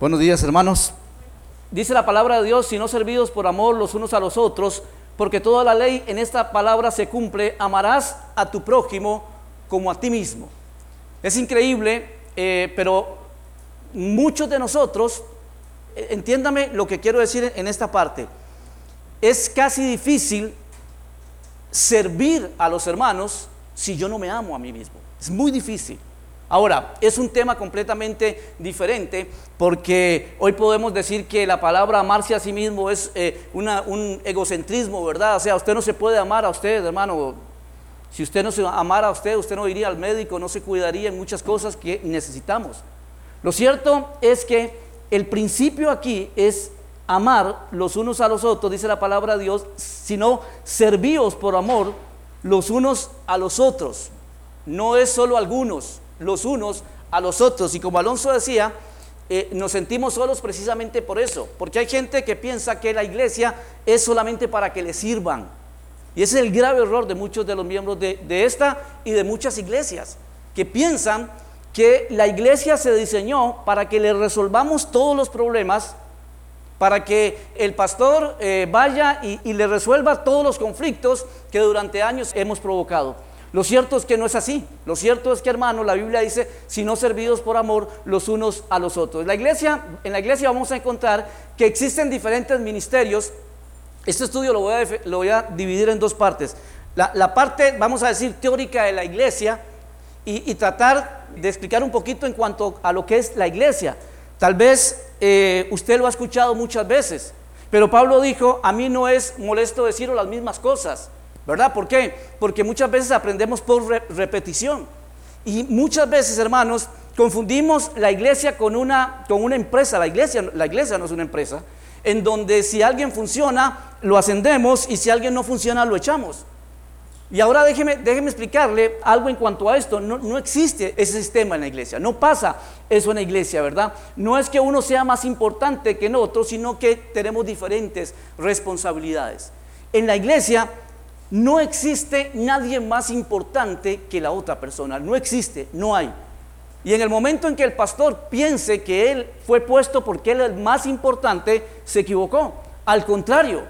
Buenos días, hermanos. Dice la palabra de Dios, si no servidos por amor los unos a los otros, porque toda la ley en esta palabra se cumple, amarás a tu prójimo como a ti mismo. Es increíble, eh, pero muchos de nosotros, eh, entiéndame lo que quiero decir en esta parte, es casi difícil servir a los hermanos si yo no me amo a mí mismo. Es muy difícil. Ahora, es un tema completamente diferente porque hoy podemos decir que la palabra amarse a sí mismo es eh, un egocentrismo, ¿verdad? O sea, usted no se puede amar a usted, hermano. Si usted no se amara a usted, usted no iría al médico, no se cuidaría en muchas cosas que necesitamos. Lo cierto es que el principio aquí es amar los unos a los otros, dice la palabra de Dios, sino servíos por amor los unos a los otros. No es solo algunos, los unos a los otros. Y como Alonso decía, eh, nos sentimos solos precisamente por eso, porque hay gente que piensa que la iglesia es solamente para que le sirvan. Y ese es el grave error de muchos de los miembros de, de esta y de muchas iglesias, que piensan que la iglesia se diseñó para que le resolvamos todos los problemas, para que el pastor eh, vaya y le resuelva todos los conflictos que durante años hemos provocado. Lo cierto es que no es así. Lo cierto es que, hermano, la Biblia dice, si no servidos por amor los unos a los otros. La iglesia, en la iglesia vamos a encontrar que existen diferentes ministerios. Este estudio lo voy a, dividir en dos partes. La, parte, vamos a decir, teórica de la iglesia y, tratar de explicar un poquito en cuanto a lo que es la iglesia. Tal vez eh, usted lo ha escuchado muchas veces, pero Pablo dijo, a mí no es molesto decir las mismas cosas. ¿Verdad? ¿Por qué? Porque muchas veces aprendemos por repetición. Y muchas veces, hermanos, confundimos la iglesia con una, con una empresa. La iglesia, la iglesia no es una empresa. En donde si alguien funciona, lo ascendemos y si alguien no funciona, lo echamos. Y ahora déjeme, déjeme explicarle algo en cuanto a esto. No, no, existe ese sistema en la iglesia. No pasa eso en la iglesia, ¿verdad? No es que uno sea más importante que en otro, sino que tenemos diferentes responsabilidades. En la iglesia no existe nadie más importante que la otra persona. No existe, no hay. Y en el momento en que el pastor piense que él fue puesto porque él es el más importante, se equivocó. Al contrario,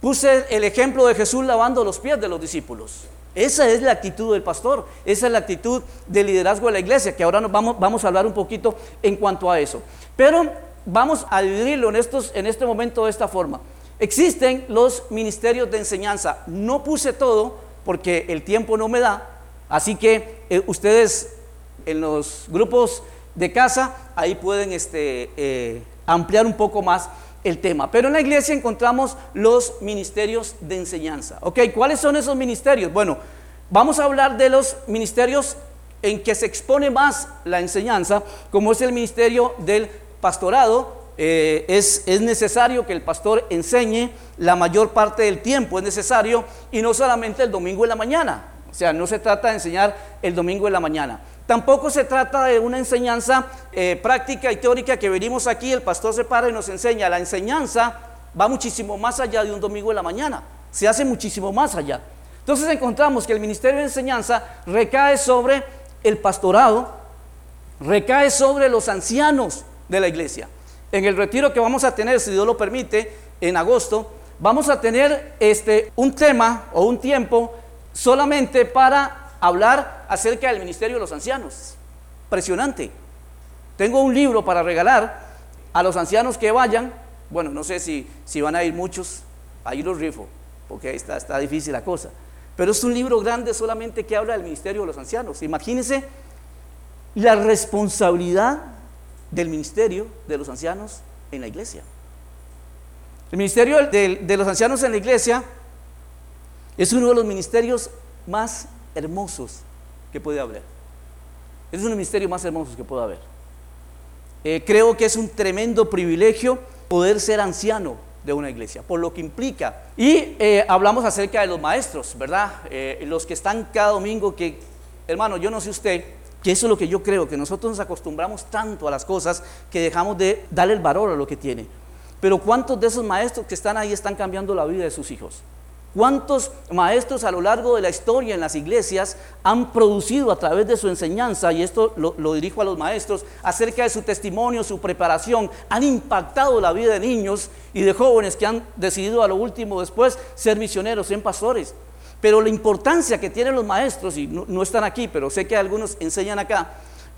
puse el ejemplo de Jesús lavando los pies de los discípulos. Esa es la actitud del pastor, esa es la actitud del liderazgo de la iglesia, que ahora nos vamos, vamos a hablar un poquito en cuanto a eso. Pero vamos a dividirlo en, estos, en este momento de esta forma. Existen los ministerios de enseñanza. No puse todo porque el tiempo no me da, así que eh, ustedes en los grupos de casa ahí pueden este, eh, ampliar un poco más el tema. Pero en la iglesia encontramos los ministerios de enseñanza. ¿Ok? ¿Cuáles son esos ministerios? Bueno, vamos a hablar de los ministerios en que se expone más la enseñanza, como es el ministerio del pastorado, eh, es, es necesario que el pastor enseñe la mayor parte del tiempo, es necesario, y no solamente el domingo en la mañana. O sea, no se trata de enseñar el domingo en la mañana. Tampoco se trata de una enseñanza eh, práctica y teórica que venimos aquí, el pastor se para y nos enseña. La enseñanza va muchísimo más allá de un domingo en la mañana, se hace muchísimo más allá. Entonces encontramos que el ministerio de enseñanza recae sobre el pastorado, recae sobre los ancianos de la iglesia en el retiro que vamos a tener, si Dios lo permite, en agosto, vamos a tener este, un tema o un tiempo solamente para hablar acerca del ministerio de los ancianos. Impresionante. Tengo un libro para regalar a los ancianos que vayan. Bueno, no sé si, si van a ir muchos, ahí los rifo, porque ahí está, está difícil la cosa. Pero es un libro grande solamente que habla del ministerio de los ancianos. Imagínense la responsabilidad del ministerio de los ancianos en la iglesia. El ministerio de, los ancianos en la iglesia es uno de los ministerios más hermosos que puede haber. Es uno de más hermosos que puede haber. Eh, creo que es un tremendo privilegio poder ser anciano de una iglesia, por lo que implica. Y eh, hablamos acerca de los maestros, ¿verdad? Eh, los que están cada domingo, que, hermano, yo no sé usted, que eso es lo que yo creo, que nosotros nos acostumbramos tanto a las cosas que dejamos de darle el valor a lo que tiene. Pero ¿cuántos de esos maestros que están ahí están cambiando la vida de sus hijos? ¿Cuántos maestros a lo largo de la historia en las iglesias han producido a través de su enseñanza, y esto lo, dirijo a los maestros, acerca de su testimonio, su preparación, han impactado la vida de niños y de jóvenes que han decidido a lo último después ser misioneros, ser pastores? Pero la importancia que tienen los maestros, y no, están aquí, pero sé que algunos enseñan acá,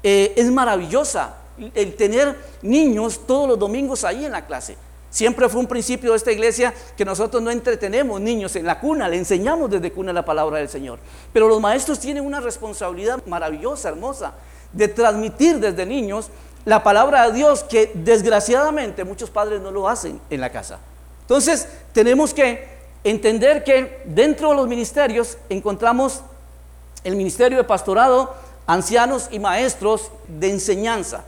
eh, es maravillosa. El tener niños todos los domingos ahí en la clase. Siempre fue un principio de esta iglesia que nosotros no entretenemos niños en la cuna, le enseñamos desde cuna la palabra del Señor. Pero los maestros tienen una responsabilidad maravillosa, hermosa, de transmitir desde niños la palabra de Dios que desgraciadamente muchos padres no lo hacen en la casa. Entonces tenemos que entender que dentro de los ministerios encontramos el ministerio de pastorado, ancianos y maestros de enseñanza.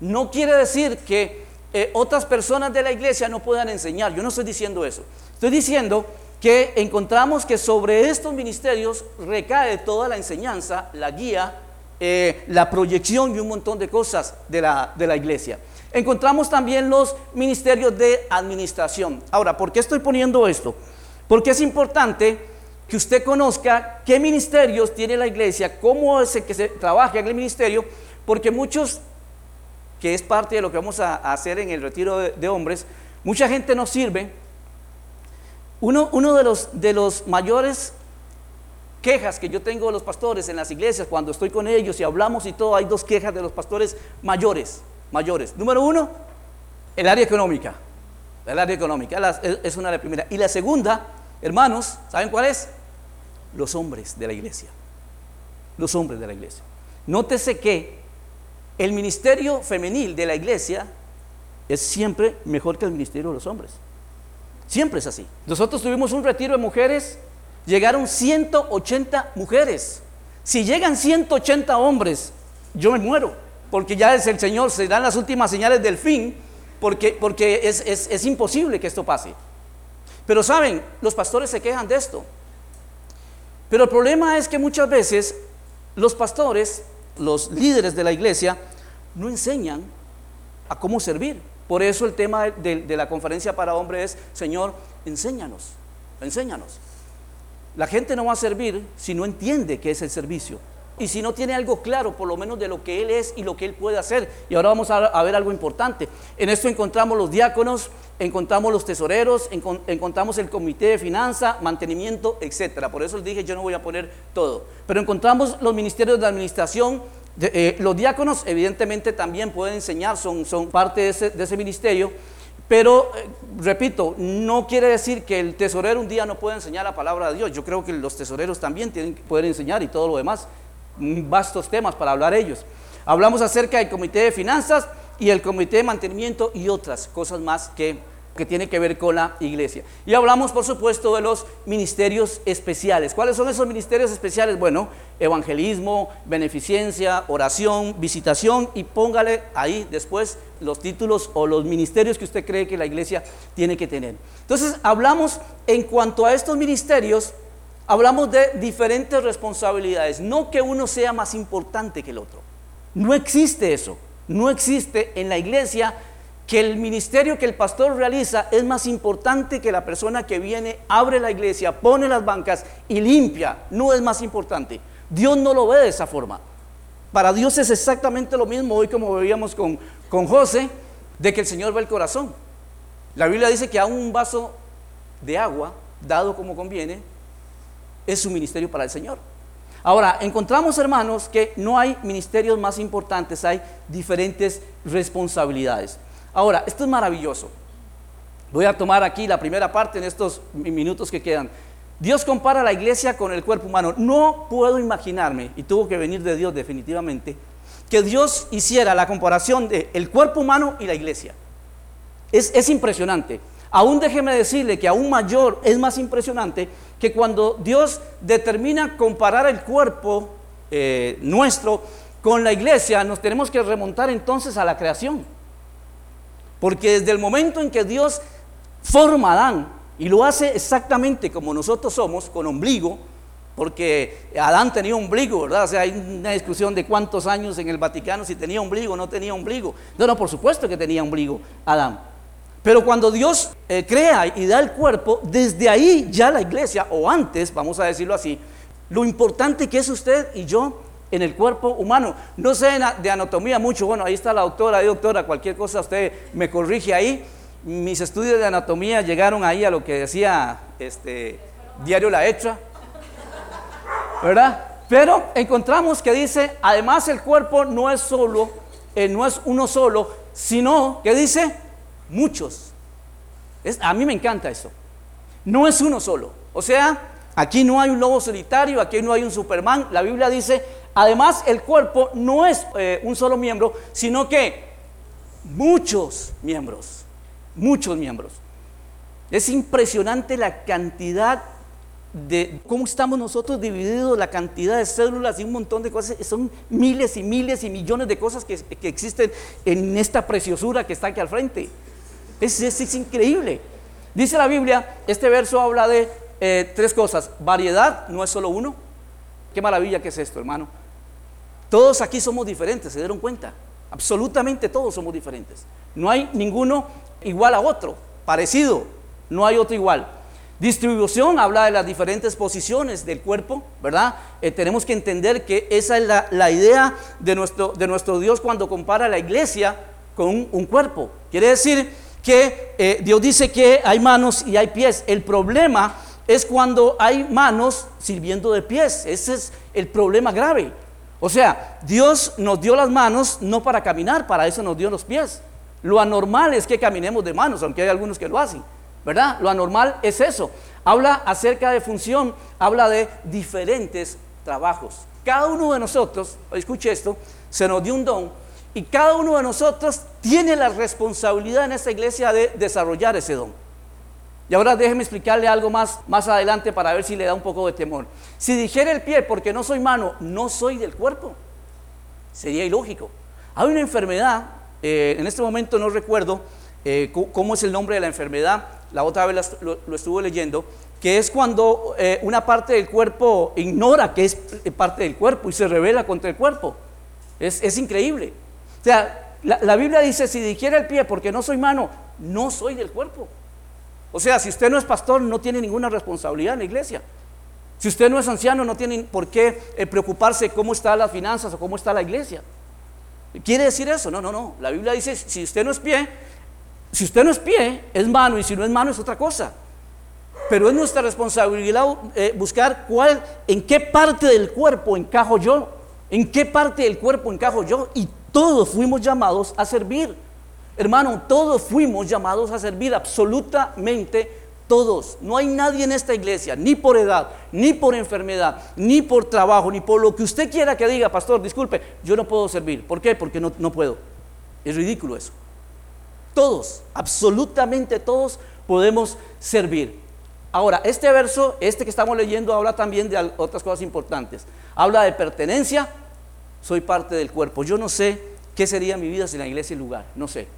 No quiere decir que eh, otras personas de la iglesia no puedan enseñar. Yo no estoy diciendo eso. Estoy diciendo que encontramos que sobre estos ministerios recae toda la enseñanza, la guía, eh, la proyección y un montón de cosas de la, de la iglesia. Encontramos también los ministerios de administración. Ahora, ¿por qué estoy poniendo esto? Porque es importante que usted conozca qué ministerios tiene la iglesia, cómo es el que se trabaja en el ministerio, porque muchos que es parte de lo que vamos a, hacer en el retiro de, hombres, mucha gente nos sirve. Uno, uno de, los, de los mayores quejas que yo tengo de los pastores en las iglesias, cuando estoy con ellos y hablamos y todo, hay dos quejas de los pastores mayores, mayores. Número uno, el área económica. El área económica es una de las primeras. Y la segunda, hermanos, ¿saben cuál es? Los hombres de la iglesia. Los hombres de la iglesia. Nótese que el ministerio femenil de la iglesia es siempre mejor que el ministerio de los hombres. Siempre es así. Nosotros tuvimos un retiro de mujeres, llegaron 180 mujeres. Si llegan 180 hombres, yo me muero, porque ya es el Señor, se dan las últimas señales del fin, porque, porque es, es imposible que esto pase. Pero saben, los pastores se quejan de esto. Pero el problema es que muchas veces los pastores los líderes de la iglesia no enseñan a cómo servir. Por eso el tema de, la conferencia para hombres es, Señor, enséñanos, enséñanos. La gente no va a servir si no entiende qué es el servicio y si no tiene algo claro, por lo menos de lo que Él es y lo que Él puede hacer. Y ahora vamos a, ver algo importante. En esto encontramos los diáconos, encontramos los tesoreros, encontramos el comité de finanza, mantenimiento, etc. Por eso les dije, yo no voy a poner todo. Pero encontramos los ministerios de administración. Eh, los diáconos evidentemente también pueden enseñar, son, son parte de ese, ministerio. Pero, eh, repito, no quiere decir que el tesorero un día no pueda enseñar la palabra de Dios. Yo creo que los tesoreros también tienen que poder enseñar y todo lo demás vastos temas para hablar ellos. Hablamos acerca del comité de finanzas y el comité de mantenimiento y otras cosas más que, que tiene que ver con la iglesia. Y hablamos, por supuesto, de los ministerios especiales. ¿Cuáles son esos ministerios especiales? Bueno, evangelismo, beneficencia, oración, visitación y póngale ahí después los títulos o los ministerios que usted cree que la iglesia tiene que tener. Entonces, hablamos en cuanto a estos ministerios hablamos de diferentes responsabilidades, no que uno sea más importante que el otro. No existe eso. No existe en la iglesia que el ministerio que el pastor realiza es más importante que la persona que viene, abre la iglesia, pone las bancas y limpia. No es más importante. Dios no lo ve de esa forma. Para Dios es exactamente lo mismo hoy como veíamos con, con José, de que el Señor ve el corazón. La Biblia dice que a un vaso de agua, dado como conviene, es su ministerio para el Señor. Ahora, encontramos, hermanos, que no hay ministerios más importantes, hay diferentes responsabilidades. Ahora, esto es maravilloso. Voy a tomar aquí la primera parte en estos minutos que quedan. Dios compara la iglesia con el cuerpo humano. No puedo imaginarme, y tuvo que venir de Dios definitivamente, que Dios hiciera la comparación de el cuerpo humano y la iglesia. Es, es impresionante. Aún déjeme decirle que aún mayor es más impresionante que cuando Dios determina comparar el cuerpo eh, nuestro con la iglesia, nos tenemos que remontar entonces a la creación. Porque desde el momento en que Dios forma a Adán y lo hace exactamente como nosotros somos, con ombligo, porque Adán tenía ombligo, ¿verdad? O sea, hay una discusión de cuántos años en el Vaticano si tenía ombligo o no tenía ombligo. No, no, por supuesto que tenía ombligo Adán. Pero cuando Dios eh, crea y da el cuerpo, desde ahí ya la iglesia, o antes, vamos a decirlo así, lo importante que es usted y yo en el cuerpo humano. No sé de anatomía mucho, bueno, ahí está la doctora, ahí doctora, cualquier cosa usted me corrige ahí. Mis estudios de anatomía llegaron ahí a lo que decía este diario La Hecha, ¿verdad? Pero encontramos que dice, además el cuerpo no es solo, eh, no es uno solo, sino que dice muchos. Es, a mí me encanta eso. No es uno solo. O sea, aquí no hay un lobo solitario, aquí no hay un Superman. La Biblia dice, además el cuerpo no es eh, un solo miembro, sino que muchos miembros. Muchos miembros. Es impresionante la cantidad de cómo estamos nosotros divididos, la cantidad de células y un montón de cosas, son miles y miles y millones de cosas que, que existen en esta preciosura que está aquí al frente. Es, increíble. Dice la Biblia, este verso habla de eh, tres cosas. Variedad, no es solo uno. Qué maravilla que es esto, hermano. Todos aquí somos diferentes, ¿se dieron cuenta? Absolutamente todos somos diferentes. No hay ninguno igual a otro, parecido, no hay otro igual. Distribución habla de las diferentes posiciones del cuerpo, ¿verdad? Eh, tenemos que entender que esa es la, idea de nuestro, de nuestro, Dios cuando compara la iglesia con un, cuerpo. Quiere decir que eh, Dios dice que hay manos y hay pies. El problema es cuando hay manos sirviendo de pies. Ese es el problema grave. O sea, Dios nos dio las manos no para caminar, para eso nos dio los pies. Lo anormal es que caminemos de manos, aunque hay algunos que lo hacen. ¿verdad? Lo anormal es eso. Habla acerca de función, habla de diferentes trabajos. Cada uno de nosotros, escuche esto, se nos dio un don y cada uno de nosotros tiene la responsabilidad en esta iglesia de desarrollar ese don. Y ahora déjeme explicarle algo más, más adelante para ver si le da un poco de temor. Si dijera el pie, porque no soy mano, no soy del cuerpo, sería ilógico. Hay una enfermedad, eh, en este momento no recuerdo eh, cómo es el nombre de la enfermedad, la otra vez lo, estuve leyendo, que es cuando eh, una parte del cuerpo ignora que es parte del cuerpo y se revela contra el cuerpo. Es, increíble. O sea, la, Biblia dice, si dijera el pie, porque no soy mano, no soy del cuerpo. O sea, si usted no es pastor, no tiene ninguna responsabilidad en la iglesia. Si usted no es anciano, no tiene por qué eh, preocuparse cómo están las finanzas o cómo está la iglesia. ¿Quiere decir eso? No, no, no. La Biblia dice, si usted no es pie, si usted no es pie, es mano, y si no es mano es otra cosa. Pero es nuestra responsabilidad eh, buscar cuál, en qué parte del cuerpo encajo yo, en qué parte del cuerpo encajo yo, y todos fuimos llamados a servir. Hermano, todos fuimos llamados a servir, absolutamente todos. No hay nadie en esta iglesia, ni por edad, ni por enfermedad, ni por trabajo, ni por lo que usted quiera que diga, pastor, disculpe, yo no puedo servir. ¿Por qué? Porque no, no puedo. Es ridículo eso. Todos, absolutamente todos podemos servir. Ahora, este verso, este que estamos leyendo, habla también de otras cosas importantes. Habla de pertenencia, soy parte del cuerpo. Yo no sé qué sería mi vida sin la iglesia y lugar, no sé.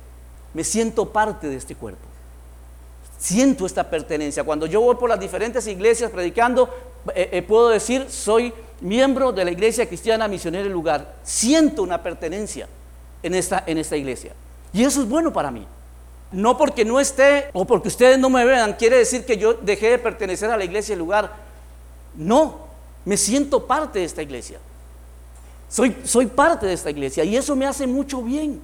Me siento parte de este cuerpo. Siento esta pertenencia. Cuando yo voy por las diferentes iglesias predicando, eh, eh, puedo decir, soy miembro de la iglesia cristiana misionera y lugar. Siento una pertenencia en esta, en esta iglesia. Y eso es bueno para mí. No porque no esté o porque ustedes no me vean, quiere decir que yo dejé de pertenecer a la iglesia el lugar. No, me siento parte de esta iglesia. Soy, soy parte de esta iglesia y eso me hace mucho bien.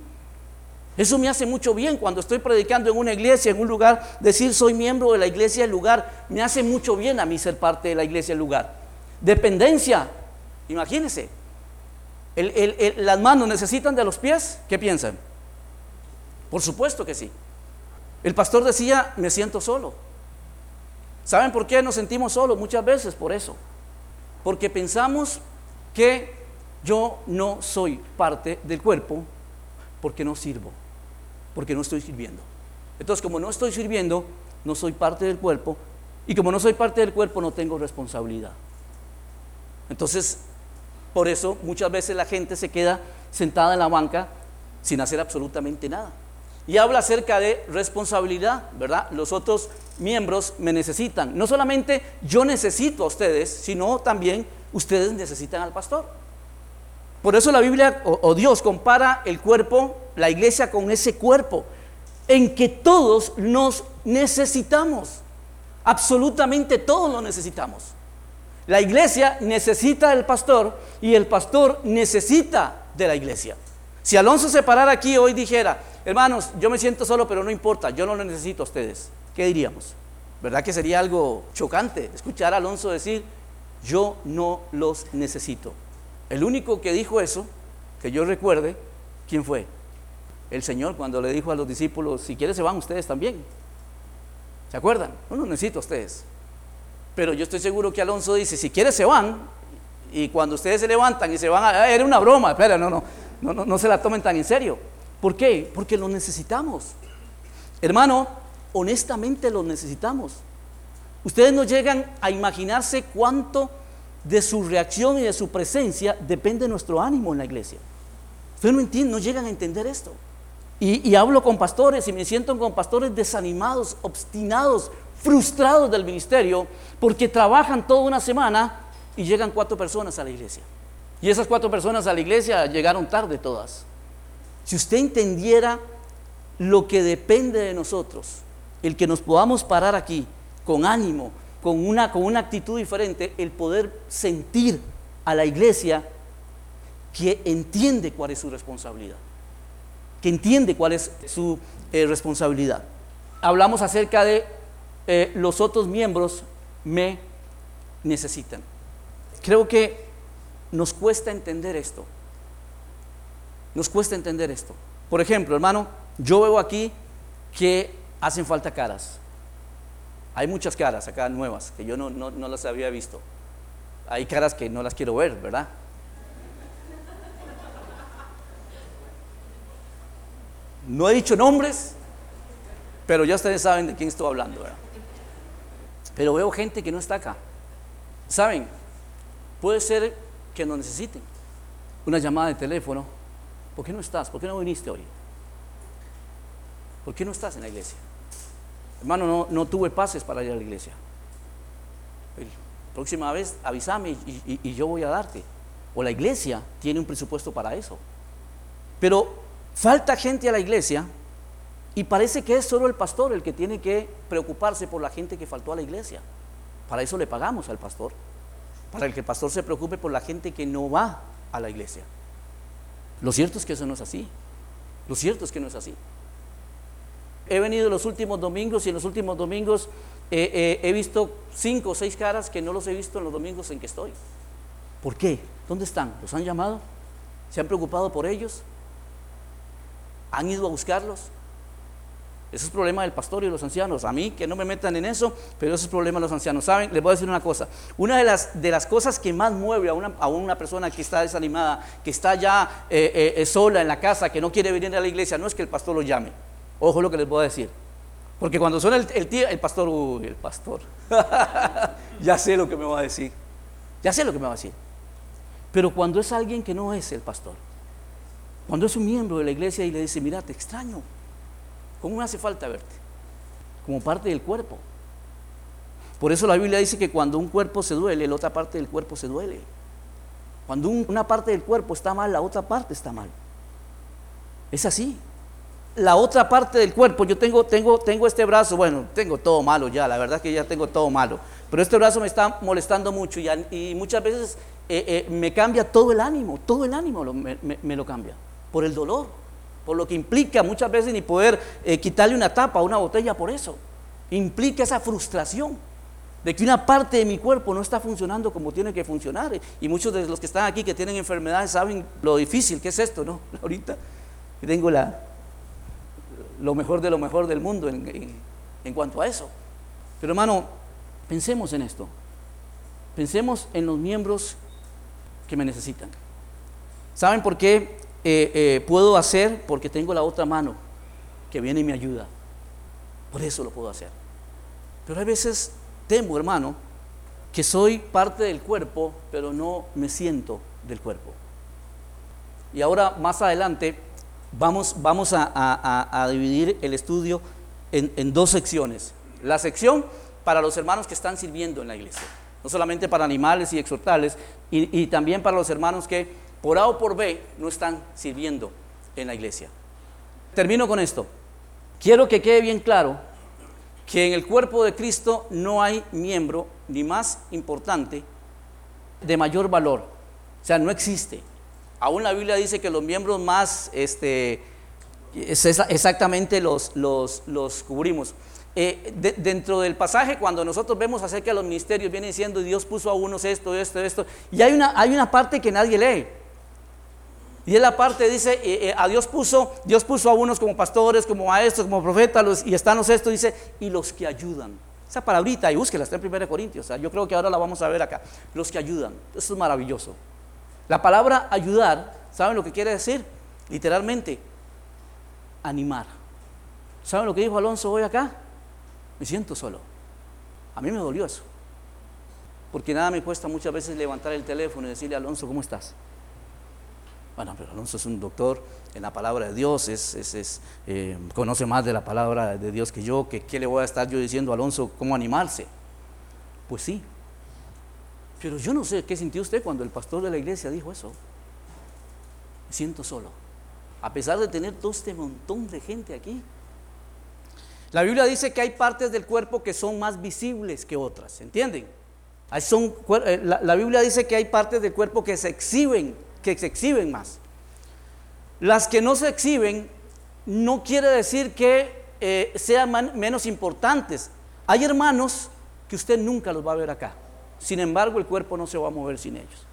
Eso me hace mucho bien cuando estoy predicando en una iglesia, en un lugar, decir soy miembro de la iglesia el lugar, me hace mucho bien a mí ser parte de la iglesia el lugar. Dependencia, imagínense, las manos necesitan de los pies, ¿qué piensan? Por supuesto que sí. El pastor decía, me siento solo. ¿Saben por qué nos sentimos solos? Muchas veces por eso. Porque pensamos que yo no soy parte del cuerpo porque no sirvo, porque no estoy sirviendo. Entonces, como no estoy sirviendo, no soy parte del cuerpo y como no soy parte del cuerpo, no tengo responsabilidad. Entonces, por eso muchas veces la gente se queda sentada en la banca sin hacer absolutamente nada. Y habla acerca de responsabilidad, ¿verdad? Los otros miembros me necesitan. No solamente yo necesito a ustedes, sino también ustedes necesitan al pastor. Por eso la Biblia o, Dios compara el cuerpo, la iglesia con ese cuerpo. en que todos nos necesitamos. Absolutamente todos lo necesitamos. La iglesia necesita del pastor y el pastor necesita de la iglesia. Si Alonso se parara aquí hoy dijera, hermanos, yo me siento solo, pero no importa, yo no lo necesito a ustedes, ¿qué diríamos? ¿Verdad que sería algo chocante escuchar a Alonso decir, yo no los necesito? El único que dijo eso, que yo recuerde, ¿quién fue? El Señor cuando le dijo a los discípulos, si quieren se van ustedes también. ¿Se acuerdan? No los necesito ustedes. Pero yo estoy seguro que Alonso dice, si quieren se van, y cuando ustedes se levantan y se van a... Ah, era una broma, espera, no, no, no, no, no se la tomen tan en serio. ¿Por qué? Porque lo necesitamos. Hermano, honestamente lo necesitamos. Ustedes no llegan a imaginarse cuánto de su reacción y de su presencia depende nuestro ánimo en la iglesia. Ustedes no entienden, no llegan a entender esto. Y, hablo con pastores y me siento con pastores desanimados, obstinados, frustrados del ministerio, porque trabajan toda una semana y llegan cuatro personas a la iglesia. Y esas cuatro personas a la iglesia llegaron tarde todas. Si usted entendiera lo que depende de nosotros, el que nos podamos parar aquí con ánimo, con una, con una actitud diferente, el poder sentir a la iglesia que entiende cuál es su responsabilidad, que entiende cuál es su eh, responsabilidad. Hablamos acerca de eh, los otros miembros me necesitan. Creo que nos cuesta entender esto. Nos cuesta entender esto. Por ejemplo, hermano, yo veo aquí que hacen falta caras. Hay muchas caras acá nuevas que yo no, no las había visto. Hay caras que no las quiero ver, ¿verdad? No he dicho nombres, pero ya ustedes saben de quién estoy hablando, ¿verdad? Pero veo gente que no está acá. ¿Saben? Puede ser que nos necesiten. Una llamada de teléfono. ¿Por qué no estás? ¿Por qué no viniste hoy? ¿Por qué no estás en la iglesia? Hermano, no, no tuve pases para ir a la iglesia. próxima vez avísame y yo voy a darte. O la iglesia tiene un presupuesto para eso. Pero Falta gente a la iglesia y parece que es solo el pastor el que tiene que preocuparse por la gente que faltó a la iglesia. Para eso le pagamos al pastor. Para que el pastor se preocupe por la gente que no va a la iglesia. Lo cierto es que eso no es así. Lo cierto es que no es así. He venido los últimos domingos y en los últimos domingos he visto cinco o seis caras que no los he visto en los domingos en que estoy. ¿Por qué? ¿Dónde están? ¿Los han llamado? ¿Se han preocupado por ellos? ¿Han ido a buscarlos? Ese es problema del pastor y de los ancianos. A mí que no me metan en eso, pero ese es problema de los ancianos. ¿Saben? Les voy a decir una cosa. Una de las, de las cosas que más mueve a una, a una persona que está desanimada, que está ya eh, eh, eh, sola en la casa, que no quiere venir a la iglesia, no es que el pastor lo llame. Ojo lo que les voy a decir. Porque cuando suena el, el, el pastor, uy, el pastor, ya sé lo que me va a decir. Ya sé lo que me va a decir. Pero cuando es alguien que no es el pastor, cuando es un miembro de la iglesia y le dice, mira, te extraño, ¿cómo me hace falta verte? Como parte del cuerpo. Por eso la Biblia dice que cuando un cuerpo se duele, la otra parte del cuerpo se duele. Cuando una parte del cuerpo está mal, la otra parte está mal. Es así. La otra parte del cuerpo, yo tengo, tengo, tengo este brazo, bueno, tengo todo malo ya, la verdad es que ya tengo todo malo. Pero este brazo me está molestando mucho y, muchas veces eh, eh, me cambia todo el ánimo, todo el ánimo me lo cambia por el dolor, por lo que implica muchas veces ni poder eh, quitarle una tapa a una botella por eso. Implica esa frustración de que una parte de mi cuerpo no está funcionando como tiene que funcionar. Y muchos de los que están aquí que tienen enfermedades saben lo difícil que es esto, ¿no? Ahorita tengo la, lo mejor de lo mejor del mundo en, en cuanto a eso. Pero hermano, pensemos en esto. Pensemos en los miembros que me necesitan. ¿Saben por qué eh, eh, puedo hacer porque tengo la otra mano que viene y me ayuda. Por eso lo puedo hacer. Pero hay veces temo, hermano, que soy parte del cuerpo, pero no me siento del cuerpo. Y ahora, más adelante, vamos, a, dividir el estudio en, dos secciones. La sección para los hermanos que están sirviendo en la iglesia, no solamente para animales y exhortales, y también para los hermanos que por A o por B no están sirviendo en la iglesia. Termino con esto. quiero que quede bien claro que en el cuerpo de Cristo no hay miembro ni más importante de mayor valor. O sea, no existe. Aún la Biblia dice que los miembros más, este, exactamente los, los, los cubrimos. Eh, dentro del pasaje, cuando nosotros vemos acerca de los ministerios, viene diciendo Dios puso a unos esto, esto, esto, y hay una, hay una parte que nadie lee. Y es la parte, dice, eh, eh, a Dios puso, Dios puso a unos como pastores, como maestros, como profetas, y están los estos, dice, y los que ayudan. Esa palabrita, y búsquela, está en 1 Corintios, o sea, yo creo que ahora la vamos a ver acá. Los que ayudan, eso es maravilloso. La palabra ayudar, ¿saben lo que quiere decir? Literalmente, animar. ¿Saben lo que dijo Alonso hoy acá? me siento solo. A mí me dolió eso. Porque nada me cuesta muchas veces levantar el teléfono y decirle, Alonso, ¿cómo estás? Bueno, pero Alonso es un doctor en la palabra de Dios, es, eh, conoce más de la palabra de Dios que yo, qué le voy a estar yo diciendo a Alonso, cómo animarse. Pues sí. Pero yo no sé qué sintió usted cuando el pastor de la iglesia dijo eso. Me siento solo. A pesar de tener todo este montón de gente aquí, la Biblia dice que hay partes del cuerpo que son más visibles que otras, ¿entienden? Son, eh, la, Biblia dice que hay partes del cuerpo que se exhiben, que se exhiben más. Las que no se exhiben no quiere decir que eh, sean menos importantes. Hay hermanos que usted nunca los va a ver acá. Sin embargo, el cuerpo no se va a mover sin ellos.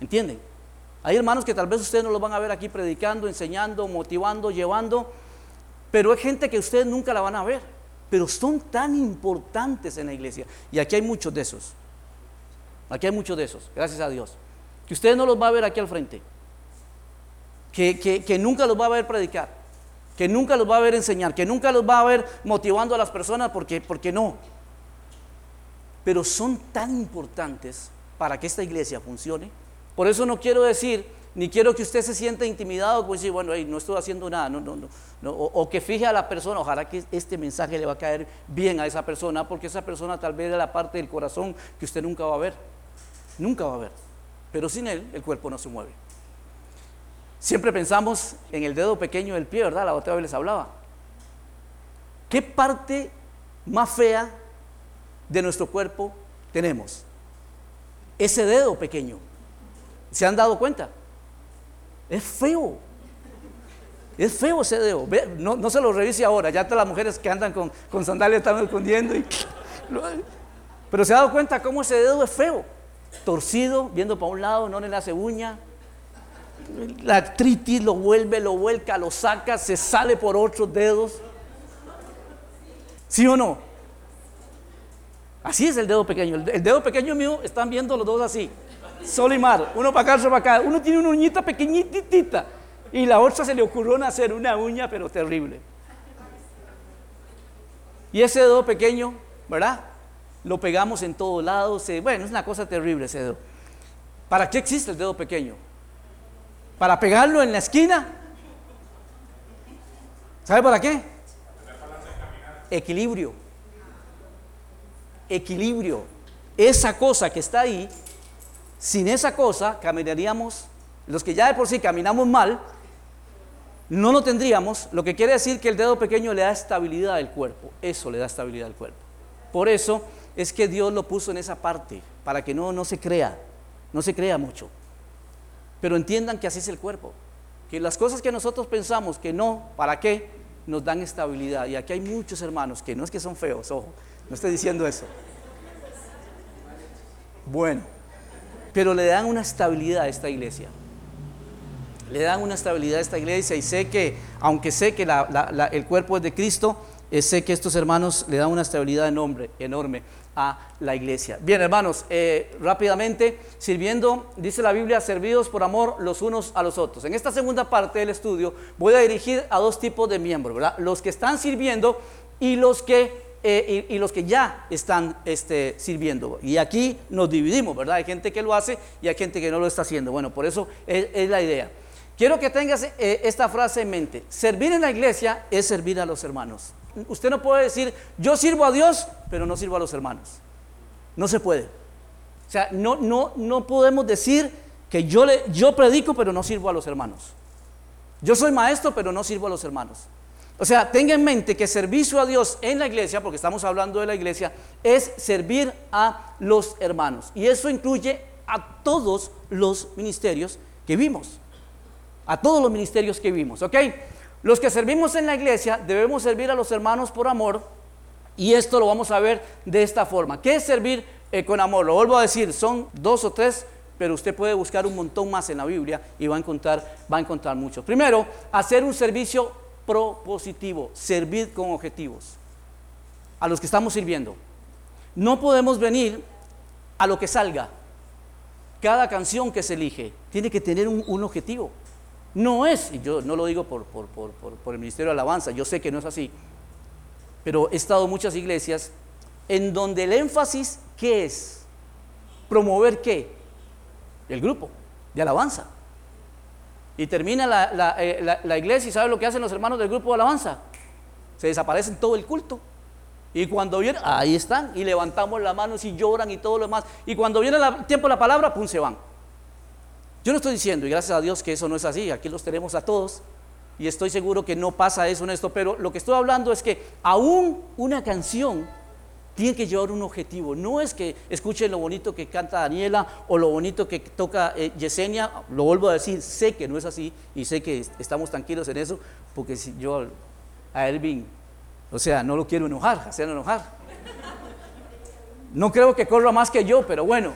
¿Entienden? Hay hermanos que tal vez ustedes no los van a ver aquí predicando, enseñando, motivando, llevando, pero hay gente que ustedes nunca la van a ver, pero son tan importantes en la iglesia. Y aquí hay muchos de esos. Aquí hay muchos de esos, gracias a Dios. Que ustedes no los va a ver aquí al frente. Que, nunca los va a ver predicar. Que nunca los va a ver enseñar. Que nunca los va a ver motivando a las personas porque, porque no. Pero son tan importantes para que esta iglesia funcione. Por eso no quiero decir ni quiero que usted se sienta intimidado, pues decir, bueno, no estoy haciendo nada, no, no, no, o, que fije a la persona, ojalá que este mensaje le va a caer bien a esa persona, porque esa persona tal vez de la parte del corazón que usted nunca va a ver, nunca va a ver, pero sin él el cuerpo no se mueve. Siempre pensamos en el dedo pequeño del pie, ¿verdad? La otra vez les hablaba. ¿Qué parte más fea de nuestro cuerpo tenemos? Ese dedo pequeño. ¿Se han dado cuenta? Es feo. Es feo ese dedo. No, se lo revise ahora. Ya todas las mujeres que andan con, con sandalias están escondiendo. pero se ha dado cuenta cómo ese dedo es feo. Torcido, viendo para un lado, no le hace uña. La artritis lo vuelve, lo vuelca, lo saca, se sale por otros dedos. ¿Sí o no? Así es el dedo pequeño. El dedo pequeño mío, están viendo los dos así. Sol y mar, uno para acá, otro para acá. Uno tiene una uñita pequeñitita y la otra se le ocurrió hacer una uña, pero terrible. Y ese dedo pequeño, ¿verdad? Lo pegamos en todos lados. bueno, es una cosa terrible ese dedo. ¿Para qué existe el dedo pequeño? ¿Para pegarlo en la esquina? ¿Sabe para qué? Equilibrio. Equilibrio. Esa cosa que está ahí sin esa cosa caminaríamos, los que ya de por sí caminamos mal, no lo tendríamos, lo que quiere decir que el dedo pequeño le da estabilidad al cuerpo, eso le da estabilidad al cuerpo. Por eso es que Dios lo puso en esa parte, para que no, no se crea, no se crea mucho. Pero entiendan que así es el cuerpo, que las cosas que nosotros pensamos que no, ¿para qué? Nos dan estabilidad. Y aquí hay muchos hermanos que no es que son feos, ojo, no estoy diciendo eso. Bueno, pero le dan una estabilidad a esta iglesia. Le dan una estabilidad a esta iglesia y sé que, aunque sé que el cuerpo es de Cristo, eh, sé que estos hermanos le dan una estabilidad enorme, enorme a la iglesia. Bien, hermanos, eh, rápidamente, sirviendo, dice la Biblia, servidos por amor los unos a los otros. En esta segunda parte del estudio voy a dirigir a dos tipos de miembros, ¿verdad? Los que están sirviendo y los que eh, y, los que ya están este, sirviendo. Y aquí nos dividimos, ¿verdad? Hay gente que lo hace y hay gente que no lo está haciendo. Bueno, por eso es, la idea. Quiero que tengas eh, esta frase en mente. Servir en la iglesia es servir a los hermanos. Usted no puede decir, yo sirvo a Dios, pero no sirvo a los hermanos. No se puede. O sea, no, no, no podemos decir que yo, le, yo predico, pero no sirvo a los hermanos. Yo soy maestro, pero no sirvo a los hermanos. O sea, tenga en mente que servicio a Dios en la iglesia, porque estamos hablando de la iglesia, es servir a los hermanos. Y eso incluye a todos los ministerios que vimos. A todos los ministerios que vimos, ¿ok? Los que servimos en la iglesia debemos servir a los hermanos por amor. Y esto lo vamos a ver de esta forma. ¿Qué es servir eh, con amor? Lo vuelvo a decir, son dos o tres pero usted puede buscar un montón más en la Biblia y va a encontrar, va a encontrar mucho. Primero, hacer un servicio propositivo, servir con objetivos a los que estamos sirviendo. No podemos venir a lo que salga. Cada canción que se elige tiene que tener un, objetivo. No es, y yo no lo digo por, por, por el Ministerio de Alabanza, yo sé que no es así, pero he estado en muchas iglesias en donde el énfasis, ¿qué es? Promover qué? El grupo de alabanza. Y termina eh, la, iglesia y ¿sabe lo que hacen los hermanos del grupo de alabanza? Se desaparecen todo el culto. Y cuando viene, ahí están, y levantamos las manos y lloran y todo lo demás. Y cuando viene el tiempo de la palabra, pum, se van. Yo no estoy diciendo, y gracias a Dios que eso no es así, aquí los tenemos a todos, y estoy seguro que no pasa eso en esto, pero lo que estoy hablando es que aún una canción tiene que llevar un objetivo. No es que escuchen lo bonito que canta Daniela o lo bonito que toca eh, Yesenia. Lo vuelvo a decir, sé que no es así y sé que estamos tranquilos en eso, porque si yo a Ervin, o sea, no lo quiero enojar, hacer enojar. No creo que corra más que yo, pero bueno.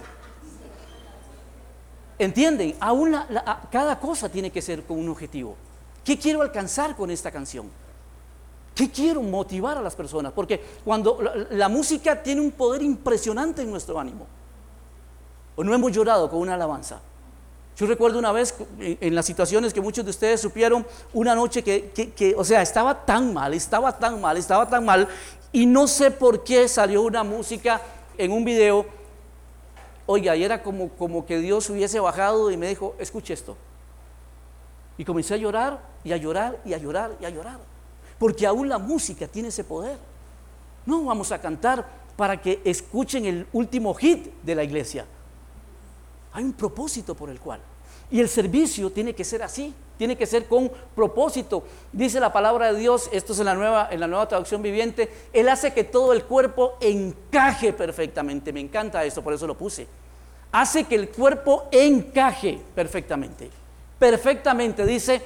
¿Entienden? Aún cada cosa tiene que ser con un objetivo. ¿Qué quiero alcanzar con esta canción? ¿Qué quiero motivar a las personas? Porque cuando la, música tiene un poder impresionante en nuestro ánimo. O no hemos llorado con una alabanza. Yo recuerdo una vez en, las situaciones que muchos de ustedes supieron, una noche que, que, o sea, estaba tan mal, estaba tan mal, estaba tan mal, y no sé por qué salió una música en un video. Oiga, y era como, como que Dios hubiese bajado y me dijo, escuche esto. Y comencé a llorar y a llorar y a llorar y a llorar porque aún la música tiene ese poder. No vamos a cantar para que escuchen el último hit de la iglesia. Hay un propósito por el cual. Y el servicio tiene que ser así, tiene que ser con propósito. Dice la palabra de Dios, esto es en la nueva, en la nueva traducción viviente, Él hace que todo el cuerpo encaje perfectamente. Me encanta esto, por eso lo puse. Hace que el cuerpo encaje perfectamente. Perfectamente, dice,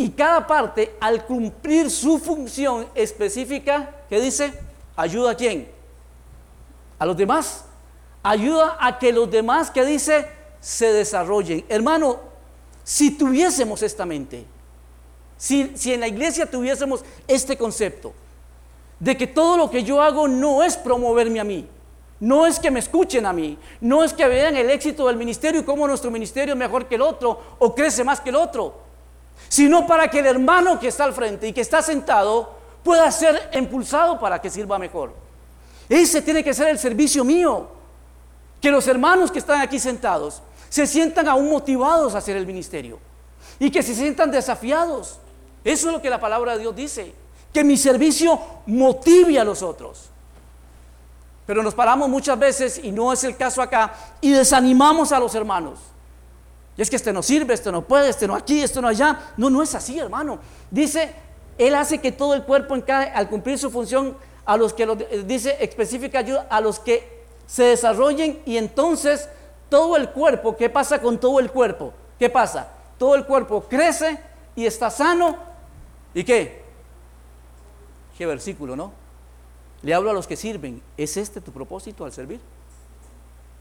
y cada parte, al cumplir su función específica, ¿qué dice? ¿Ayuda a quién? A los demás. Ayuda a que los demás, ¿qué dice? Se desarrollen. Hermano, si tuviésemos esta mente, si, si en la iglesia tuviésemos este concepto, de que todo lo que yo hago no es promoverme a mí, no es que me escuchen a mí, no es que vean el éxito del ministerio y cómo nuestro ministerio es mejor que el otro o crece más que el otro sino para que el hermano que está al frente y que está sentado pueda ser impulsado para que sirva mejor. Ese tiene que ser el servicio mío. Que los hermanos que están aquí sentados se sientan aún motivados a hacer el ministerio y que se sientan desafiados. Eso es lo que la palabra de Dios dice. Que mi servicio motive a los otros. Pero nos paramos muchas veces, y no es el caso acá, y desanimamos a los hermanos. Es que este no sirve, este no puede, este no aquí, este no allá. No, no es así, hermano. Dice, Él hace que todo el cuerpo encaje al cumplir su función a los que, lo, dice específica ayuda, a los que se desarrollen y entonces todo el cuerpo, ¿qué pasa con todo el cuerpo? ¿Qué pasa? Todo el cuerpo crece y está sano. ¿Y qué? Qué versículo, ¿no? Le hablo a los que sirven. ¿Es este tu propósito al servir?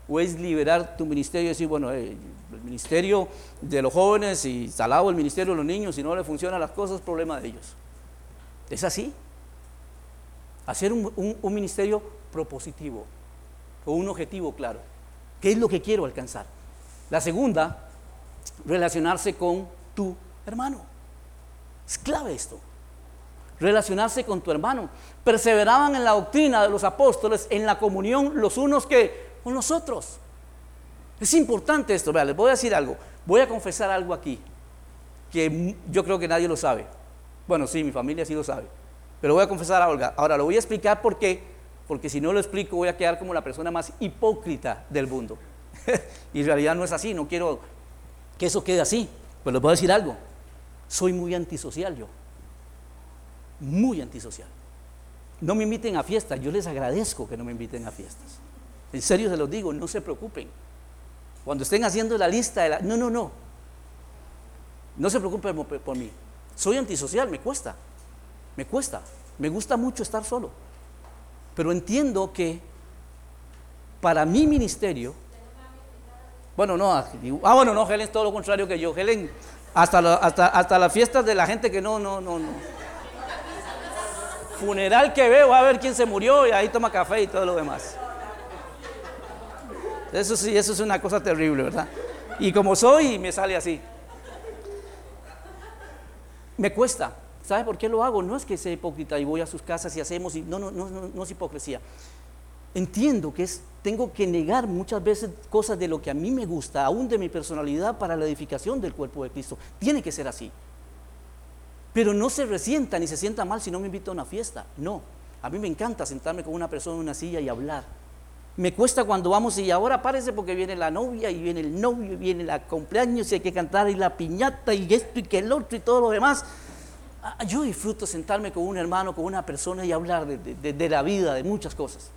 ¿O es liberar tu ministerio y decir, bueno, eh, el ministerio de los jóvenes y salado el ministerio de los niños, si no le funcionan las cosas, problema de ellos? ¿Es así? Hacer un, un ministerio propositivo, con un objetivo claro. ¿Qué es lo que quiero alcanzar? La segunda, relacionarse con tu hermano. Es clave esto. Relacionarse con tu hermano. Perseveraban en la doctrina de los apóstoles, en la comunión los unos que con nosotros. Es importante esto. les voy a decir algo. Voy a confesar algo aquí que yo creo que nadie lo sabe. Bueno, sí, mi familia sí lo sabe. Pero voy a confesar a Olga. Ahora lo voy a explicar por qué. Porque si no lo explico voy a quedar como la persona más hipócrita del mundo. y en realidad no es así. No quiero que eso quede así. Pero les voy a decir algo. Soy muy antisocial yo. muy antisocial. No me inviten a fiestas, yo les agradezco que no me inviten a fiestas. En serio se los digo, no se preocupen. Cuando estén haciendo la lista de la... No, no, no. No se preocupen por, mí. Soy antisocial, me cuesta. Me cuesta. Me gusta mucho estar solo. Pero entiendo que para mi ministerio, bueno, no, ah, bueno, no, Helen es todo lo contrario que yo. Helen, hasta, hasta, hasta las fiestas de la gente que no, no, no, no. Funeral que veo, a ver quién se murió y ahí toma café y todo lo demás. Eso sí, eso es una cosa terrible, ¿verdad? Y como soy, me sale así. Me cuesta. ¿Sabe por qué lo hago? No es que sea hipócrita y voy a sus casas y hacemos, y no, no, no, no, es hipocresía. Entiendo que es, tengo que negar muchas veces cosas de lo que a mí me gusta, aún de mi personalidad, para la edificación del cuerpo de Cristo. Tiene que ser así. Pero no se resienta ni se sienta mal si no me invita a una fiesta. No. A mí me encanta sentarme con una persona en una silla y hablar. Me cuesta cuando vamos y ahora parece porque viene la novia y viene el novio y viene la cumpleaños y hay que cantar y la piñata y esto y que el otro y todo lo demás. Ah, yo disfruto sentarme con un hermano, con una persona y hablar de la vida, de muchas cosas.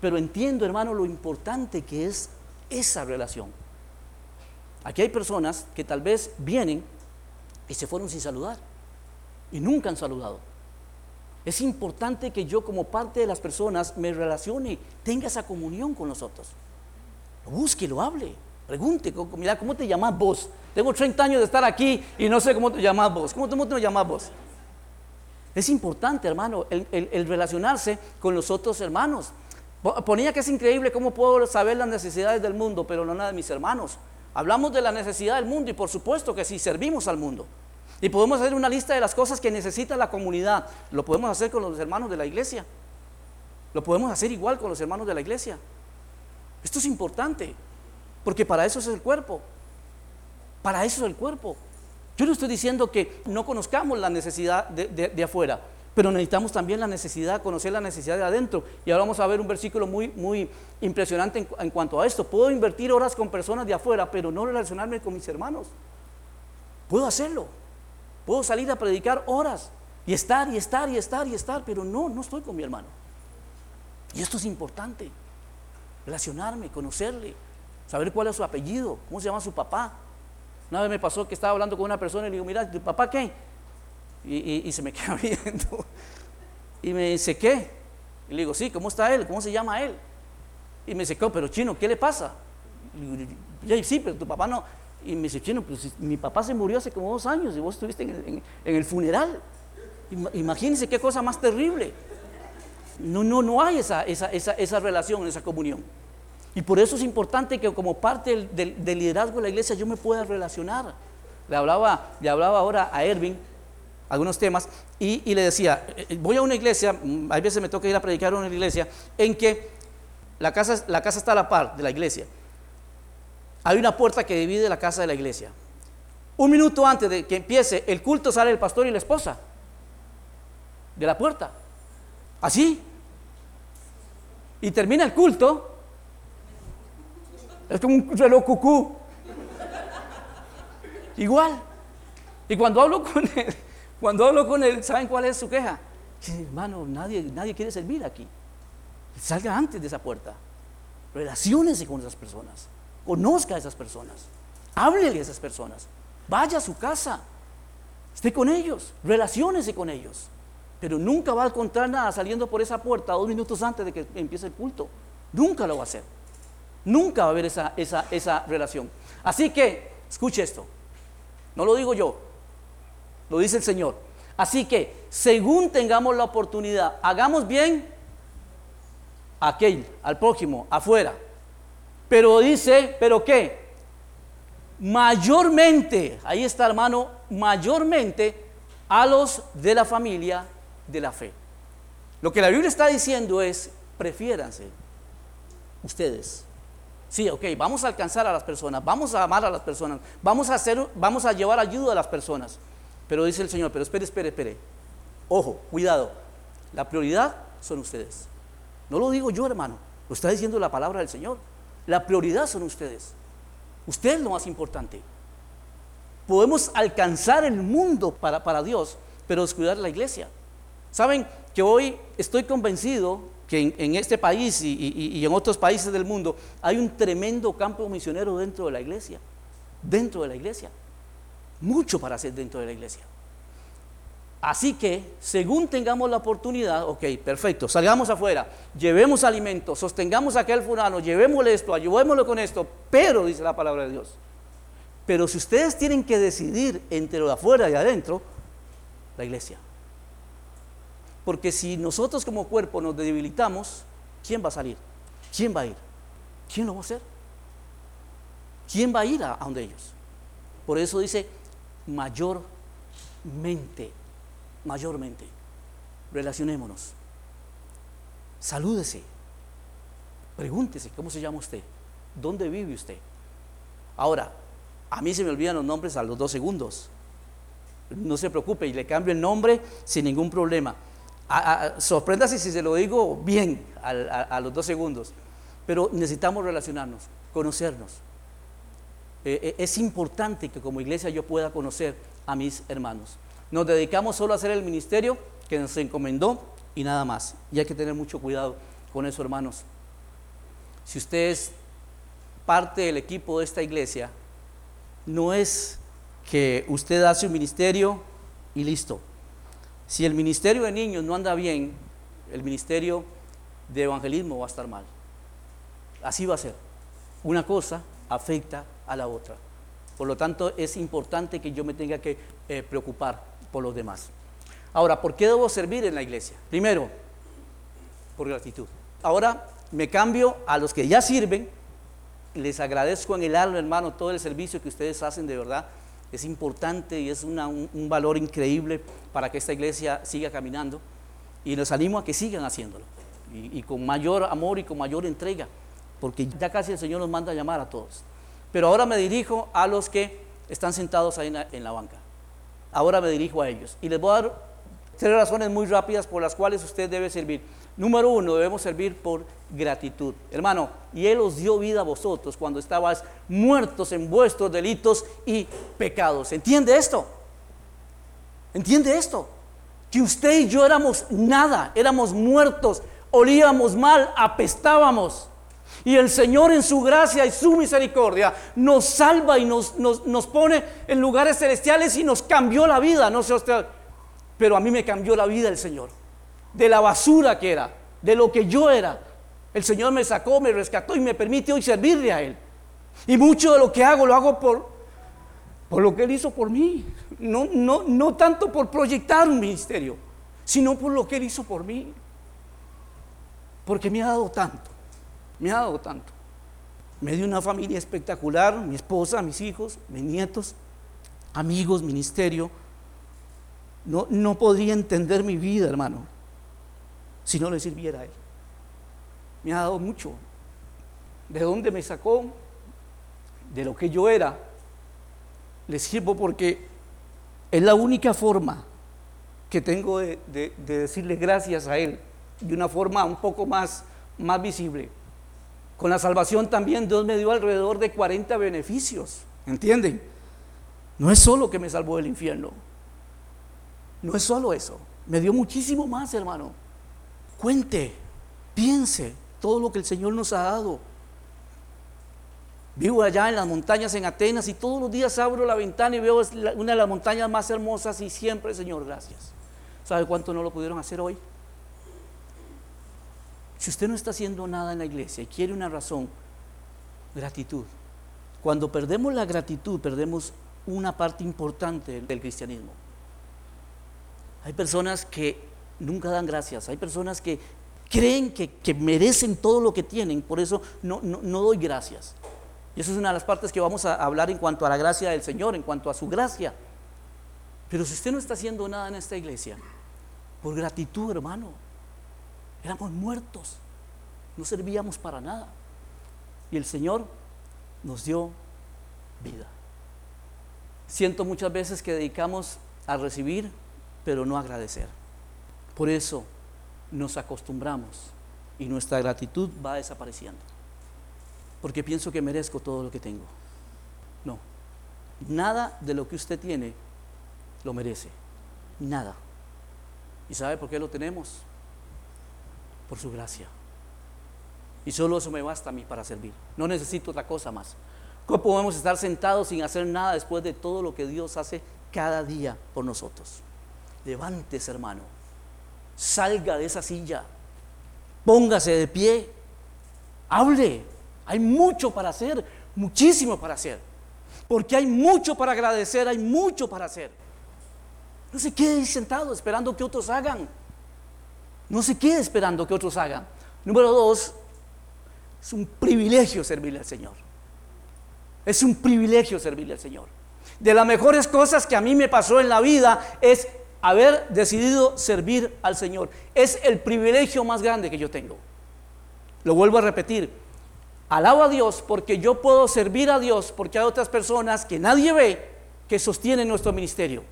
Pero entiendo, hermano, lo importante que es esa relación. Aquí hay personas que tal vez vienen y se fueron sin saludar y nunca han saludado. Es importante que yo como parte de las personas me relacione, tenga esa comunión con nosotros. Lo busque, lo hable, pregunte, mira, ¿cómo te llamas vos? Tengo 30 años de estar aquí y no sé cómo te llamas vos. ¿Cómo, te llamas vos? Es importante, hermano, el relacionarse con los otros hermanos. Ponía que es increíble cómo puedo saber las necesidades del mundo, pero no nada de mis hermanos. Hablamos de la necesidad del mundo y por supuesto que sí, servimos al mundo. Y podemos hacer una lista de las cosas que necesita la comunidad. Lo podemos hacer con los hermanos de la iglesia. Lo podemos hacer igual con los hermanos de la iglesia. Esto es importante, porque para eso es el cuerpo. Para eso es el cuerpo. Yo no estoy diciendo que no conozcamos la necesidad de, afuera pero necesitamos también la necesidad, conocer la necesidad de adentro. Y ahora vamos a ver un versículo muy, muy impresionante en, cuanto a esto. Puedo invertir horas con personas de afuera, pero no relacionarme con mis hermanos. Puedo hacerlo. Puedo salir a predicar horas y estar y estar y estar y estar, pero no, no estoy con mi hermano. Y esto es importante. Relacionarme, conocerle, saber cuál es su apellido, cómo se llama su papá. Una vez me pasó que estaba hablando con una persona y le digo, mira, ¿tu papá qué? Y, se me queda viendo. Y me dice, ¿qué? Y le digo, sí, ¿cómo está él? ¿Cómo se llama él? Y me dice, pero chino, ¿qué le pasa? Y digo, sí, pero tu papá no. Y me dice, chino, pues mi papá se murió hace como dos años y vos estuviste en, el funeral. Imagínense qué cosa más terrible. No, no, no hay esa, esa, esa, esa relación, esa comunión. Y por eso es importante que como parte del, liderazgo de la iglesia yo me pueda relacionar. Le hablaba, le hablaba ahora a Ervin algunos temas, y, le decía, eh, eh, voy a una iglesia, mm, a veces me toca ir a predicar a una iglesia, en que la casa, la casa está a la par de la iglesia. Hay una puerta que divide la casa de la iglesia. Un minuto antes de que empiece el culto sale el pastor y la esposa de la puerta. Así. Y termina el culto. Es como un reloj cucú. Igual. Y cuando hablo con él, cuando hablo con él, ¿saben cuál es su queja? hermano, nadie, nadie quiere servir aquí. Salga antes de esa puerta. Relaciónese con esas personas. Conozca a esas personas. Háblele a esas personas. Vaya a su casa. Esté con ellos. Relaciónese con ellos. Pero nunca va a encontrar nada saliendo por esa puerta dos minutos antes de que empiece el culto. Nunca lo va a hacer. Nunca va a haber esa, esa, esa relación. Así que, escuche esto. No lo digo yo, lo dice el Señor. Así que, según tengamos la oportunidad, hagamos bien a aquel, al prójimo, afuera. Pero dice, ¿pero qué? Mayormente, ahí está hermano, mayormente a los de la familia de la fe. Lo que la Biblia está diciendo es, prefiéranse ustedes. Sí, ok, vamos a alcanzar a las personas, vamos a amar a las personas, vamos a hacer, vamos a llevar ayuda a las personas. Pero dice el Señor, pero espere, espere, espere. Ojo, cuidado. La prioridad son ustedes. No lo digo yo, hermano. Lo está diciendo la palabra del Señor. La prioridad son ustedes. Usted es lo más importante. Podemos alcanzar el mundo para, para Dios, pero descuidar la iglesia. Saben que hoy estoy convencido que en, este país y, en otros países del mundo hay un tremendo campo misionero dentro de la iglesia. Dentro de la iglesia. Mucho para hacer dentro de la iglesia. Así que, según tengamos la oportunidad, ok, perfecto, salgamos afuera, llevemos alimentos, sostengamos a aquel fulano, llevémosle esto, ayudémosle con esto, pero, dice la palabra de Dios, pero si ustedes tienen que decidir entre lo de afuera y adentro, la iglesia. Porque si nosotros como cuerpo nos debilitamos, ¿quién va a salir? ¿Quién va a ir? ¿Quién lo va a hacer? ¿Quién va a ir a, donde ellos? Por eso dice mayormente, mayormente. Relacionémonos. Salúdese. Pregúntese, ¿cómo se llama usted? ¿Dónde vive usted? Ahora, a mí se me olvidan los nombres a los dos segundos. No se preocupe y le cambio el nombre sin ningún problema sorpréndase si se lo digo bien a, los dos segundos, pero necesitamos relacionarnos, conocernos. Eh, eh, es importante que como iglesia yo pueda conocer a mis hermanos. Nos dedicamos solo a hacer el ministerio que nos encomendó y nada más. Y hay que tener mucho cuidado con eso, hermanos. Si usted es parte del equipo de esta iglesia, no es que usted hace un ministerio y listo. Si el ministerio de niños no anda bien, el ministerio de evangelismo va a estar mal. Así va a ser. Una cosa afecta a la otra. Por lo tanto, es importante que yo me tenga que eh, preocupar por los demás. Ahora, ¿por qué debo servir en la iglesia? Primero, por gratitud. Ahora me cambio a los que ya sirven. Les agradezco en el alma, hermano, todo el servicio que ustedes hacen de verdad es importante y es un, valor increíble para que esta iglesia siga caminando y les animo a que sigan haciéndolo y, con mayor amor y con mayor entrega, porque ya casi el Señor nos manda a llamar a todos. Pero ahora me dirijo a los que están sentados ahí en la, en la banca. Ahora me dirijo a ellos y les voy a dar tres razones muy rápidas por las cuales usted debe servir. Número uno, debemos servir por gratitud. Hermano, y Él os dio vida a vosotros cuando estabais muertos en vuestros delitos y pecados. ¿Entiende esto? ¿Entiende esto? Que usted y yo éramos nada, éramos muertos, olíamos mal, apestábamos. Y el Señor en su gracia y su misericordia nos salva y nos, nos, pone en lugares celestiales y nos cambió la vida. No sé usted, pero a mí me cambió la vida el Señor de la basura que era, de lo que yo era. El Señor me sacó, me rescató y me permite hoy servirle a Él. Y mucho de lo que hago lo hago por, por lo que Él hizo por mí. No, no, no tanto por proyectar un ministerio, sino por lo que Él hizo por mí. Porque me ha dado tanto, me ha dado tanto. Me dio una familia espectacular, mi esposa, mis hijos, mis nietos, amigos, ministerio. No, no podría entender mi vida, hermano, si no le sirviera a Él. Me ha dado mucho. ¿De dónde me sacó? De lo que yo era. Le sirvo porque es la única forma que tengo de, decirle gracias a Él de una forma un poco más, más visible. Con la salvación también Dios me dio alrededor de 40 beneficios, ¿entienden? No es solo que me salvó del infierno, no es solo eso, me dio muchísimo más, hermano. Cuente, piense todo lo que el Señor nos ha dado. Vivo allá en las montañas en Atenas y todos los días abro la ventana y veo una de las montañas más hermosas y siempre, Señor, gracias. ¿Sabe cuánto no lo pudieron hacer hoy? Si usted no está haciendo nada en la iglesia y quiere una razón, gratitud. Cuando perdemos la gratitud, perdemos una parte importante del cristianismo. Hay personas que nunca dan gracias. Hay personas que creen que, merecen todo lo que tienen, por eso no, no, doy gracias. Y eso es una de las partes que vamos a hablar en cuanto a la gracia del Señor, en cuanto a su gracia. Pero si usted no está haciendo nada en esta iglesia, por gratitud, hermano, éramos muertos, no servíamos para nada. Y el Señor nos dio vida. Siento muchas veces que dedicamos a recibir, pero no a agradecer. Por eso nos acostumbramos y nuestra gratitud va desapareciendo. Porque pienso que merezco todo lo que tengo. No, nada de lo que usted tiene lo merece. Nada. ¿Y sabe por qué lo tenemos? Por su gracia. Y solo eso me basta a mí para servir. No necesito otra cosa más. ¿Cómo podemos estar sentados sin hacer nada después de todo lo que Dios hace cada día por nosotros? Levántese, hermano. Salga de esa silla. Póngase de pie. Hable. Hay mucho para hacer, muchísimo para hacer. Porque hay mucho para agradecer, hay mucho para hacer. No se quede sentado esperando que otros hagan. No se quede esperando que otros hagan. Número dos, es un privilegio servirle al Señor. Es un privilegio servirle al Señor. De las mejores cosas que a mí me pasó en la vida es haber decidido servir al Señor. Es el privilegio más grande que yo tengo. Lo vuelvo a repetir. Alabo a Dios porque yo puedo servir a Dios porque hay otras personas que nadie ve que sostienen nuestro ministerio.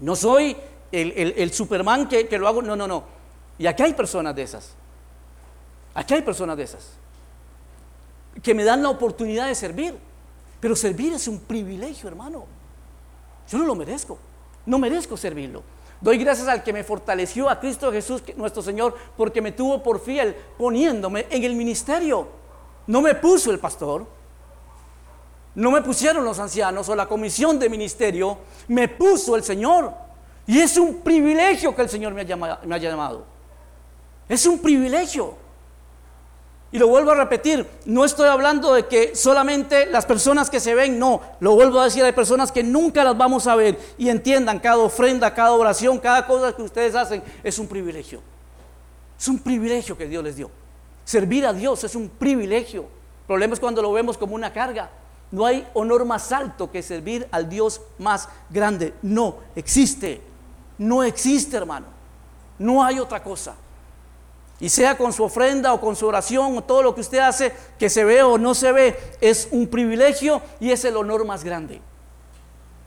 No soy el, Superman que, que lo hago, no, no, no. Y aquí hay personas de esas. Aquí hay personas de esas que me dan la oportunidad de servir. Pero servir es un privilegio, hermano. Yo no lo merezco. No merezco servirlo. Doy gracias al que me fortaleció, a Cristo Jesús, nuestro Señor, porque me tuvo por fiel poniéndome en el ministerio. No me puso el pastor, no me pusieron los ancianos o la comisión de ministerio, me puso el Señor. Y es un privilegio que el Señor me me haya llamado. Es un privilegio. Y lo vuelvo a repetir, no estoy hablando de que solamente las personas que se ven, no, lo vuelvo a decir, hay personas que nunca las vamos a ver y entiendan cada ofrenda, cada oración, cada cosa que ustedes hacen es un privilegio. Es un privilegio que Dios les dio. Servir a Dios es un privilegio. El problema es cuando lo vemos como una carga. No hay honor más alto que servir al Dios más grande. No existe. No existe, hermano. No hay otra cosa. Y sea con su ofrenda o con su oración o todo lo que usted hace, que se ve o no se ve, es un privilegio y es el honor más grande.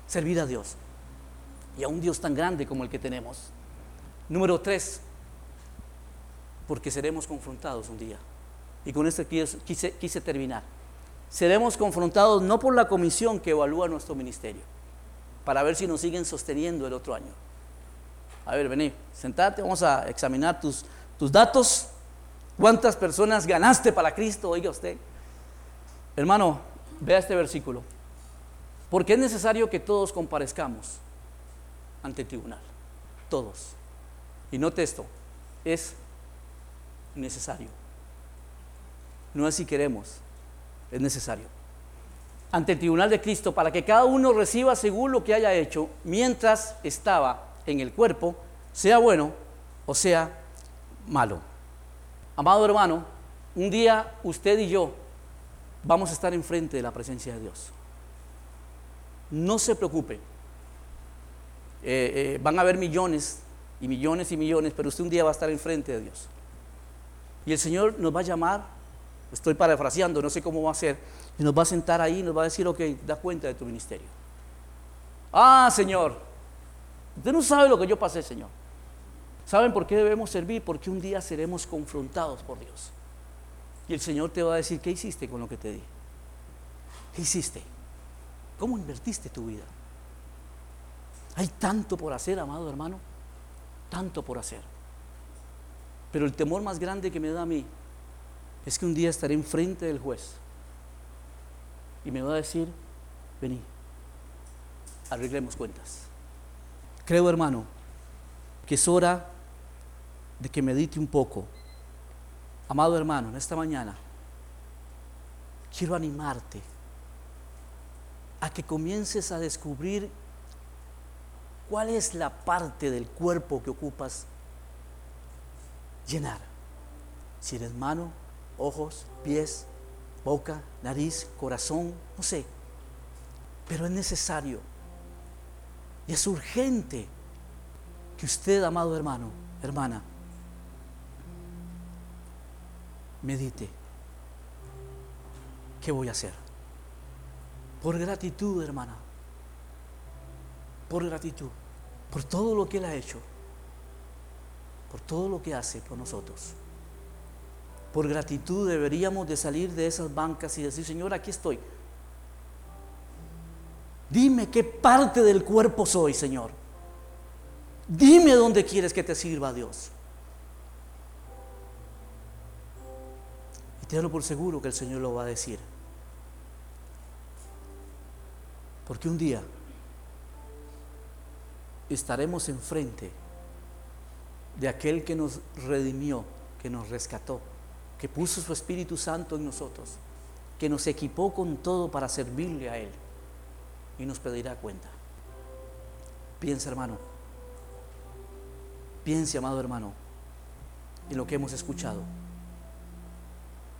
Servir a Dios. Y a un Dios tan grande como el que tenemos. Número tres, porque seremos confrontados un día. Y con esto quise, quise terminar. Seremos confrontados no por la comisión que evalúa nuestro ministerio, para ver si nos siguen sosteniendo el otro año. A ver, vení, sentate, vamos a examinar tus tus datos, cuántas personas ganaste para Cristo, oiga usted. Hermano, vea este versículo. Porque es necesario que todos comparezcamos ante el tribunal. Todos. Y note esto, es necesario. No es si queremos, es necesario. Ante el tribunal de Cristo para que cada uno reciba según lo que haya hecho mientras estaba en el cuerpo, sea bueno o sea malo. Amado hermano, un día usted y yo vamos a estar enfrente de la presencia de Dios. No se preocupe. Eh, eh, van a haber millones y millones y millones, pero usted un día va a estar enfrente de Dios. Y el Señor nos va a llamar, estoy parafraseando, no sé cómo va a ser, y nos va a sentar ahí y nos va a decir, ok, da cuenta de tu ministerio. Ah, Señor, usted no sabe lo que yo pasé, Señor. ¿Saben por qué debemos servir? Porque un día seremos confrontados por Dios. Y el Señor te va a decir, ¿qué hiciste con lo que te di? ¿Qué hiciste? ¿Cómo invertiste tu vida? Hay tanto por hacer, amado hermano, tanto por hacer. Pero el temor más grande que me da a mí es que un día estaré enfrente del juez y me va a decir, vení, arreglemos cuentas. Creo, hermano, que es hora de que medite un poco. Amado hermano, en esta mañana quiero animarte a que comiences a descubrir cuál es la parte del cuerpo que ocupas llenar. Si eres mano, ojos, pies, boca, nariz, corazón, no sé. Pero es necesario y es urgente que usted, amado hermano, hermana, medite. ¿Qué voy a hacer? Por gratitud, hermana. Por gratitud. Por todo lo que Él ha hecho. Por todo lo que hace por nosotros. Por gratitud deberíamos de salir de esas bancas y decir, Señor, aquí estoy. Dime qué parte del cuerpo soy, Señor. Dime dónde quieres que te sirva Dios. Y tenlo por seguro que el Señor lo va a decir. Porque un día estaremos enfrente de aquel que nos redimió, que nos rescató, que puso su Espíritu Santo en nosotros, que nos equipó con todo para servirle a Él y nos pedirá cuenta. Piensa, hermano. Piense, amado hermano, en lo que hemos escuchado.